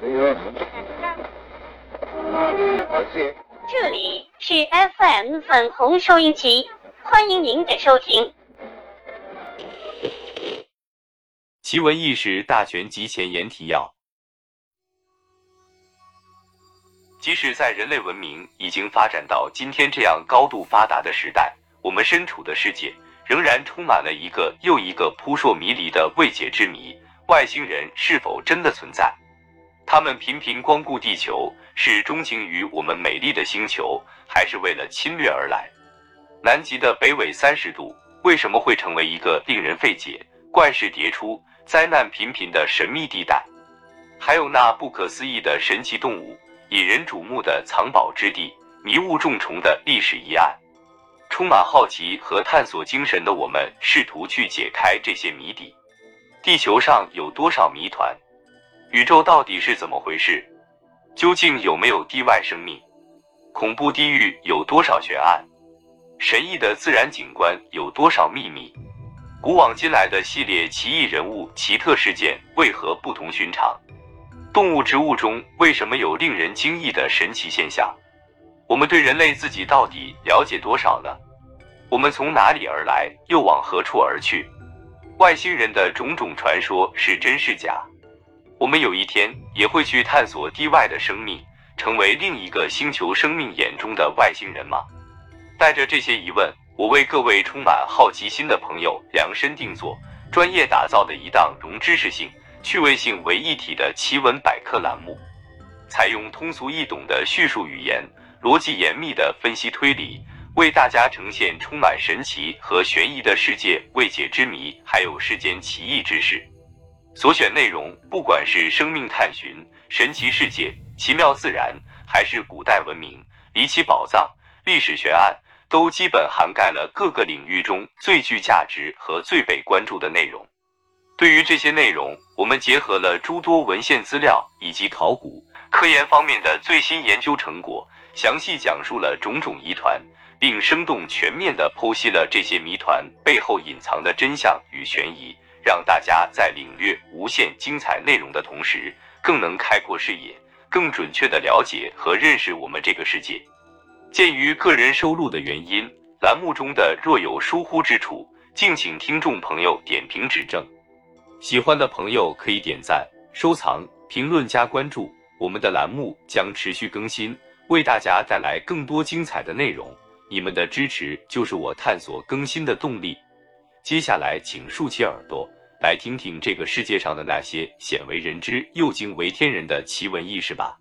这里是 FM 粉红收音机，欢迎您的收听。奇闻异事大全集前言提要：即使在人类文明已经发展到今天这样高度发达的时代，我们身处的世界仍然充满了一个又一个扑朔迷离的未解之谜。外星人是否真的存在？他们频频光顾地球，是钟情于我们美丽的星球，还是为了侵略而来？南极的北纬三十度为什么会成为一个令人费解、怪事迭出、灾难频频的神秘地带？还有那不可思议的神奇动物、引人瞩目的藏宝之地、迷雾重重的历史疑案。充满好奇和探索精神的我们，试图去解开这些谜底。地球上有多少谜团？宇宙到底是怎么回事？究竟有没有地外生命？恐怖地狱有多少悬案？神异的自然景观有多少秘密？古往今来的系列奇异人物、奇特事件为何不同寻常？动物、植物中为什么有令人惊异的神奇现象？我们对人类自己到底了解多少呢？我们从哪里而来，又往何处而去？外星人的种种传说是真是假？我们有一天也会去探索地外的生命，成为另一个星球生命眼中的外星人吗？带着这些疑问，我为各位充满好奇心的朋友量身定做、专业打造的一档融知识性、趣味性为一体的奇闻百科栏目，采用通俗易懂的叙述语言，逻辑严密的分析推理。为大家呈现充满神奇和悬疑的世界未解之谜，还有世间奇异之事。所选内容，不管是生命探寻、神奇世界、奇妙自然，还是古代文明、离奇宝藏、历史悬案，都基本涵盖了各个领域中最具价值和最被关注的内容。对于这些内容，我们结合了诸多文献资料以及考古、科研方面的最新研究成果，详细讲述了种种疑团。并生动全面地剖析了这些谜团背后隐藏的真相与悬疑，让大家在领略无限精彩内容的同时，更能开阔视野，更准确地了解和认识我们这个世界。鉴于个人收录的原因，栏目中的若有疏忽之处，敬请听众朋友点评指正。喜欢的朋友可以点赞、收藏、评论加关注，我们的栏目将持续更新，为大家带来更多精彩的内容。你们的支持就是我探索更新的动力。接下来，请竖起耳朵，来听听这个世界上的那些鲜为人知又惊为天人的奇闻异事吧。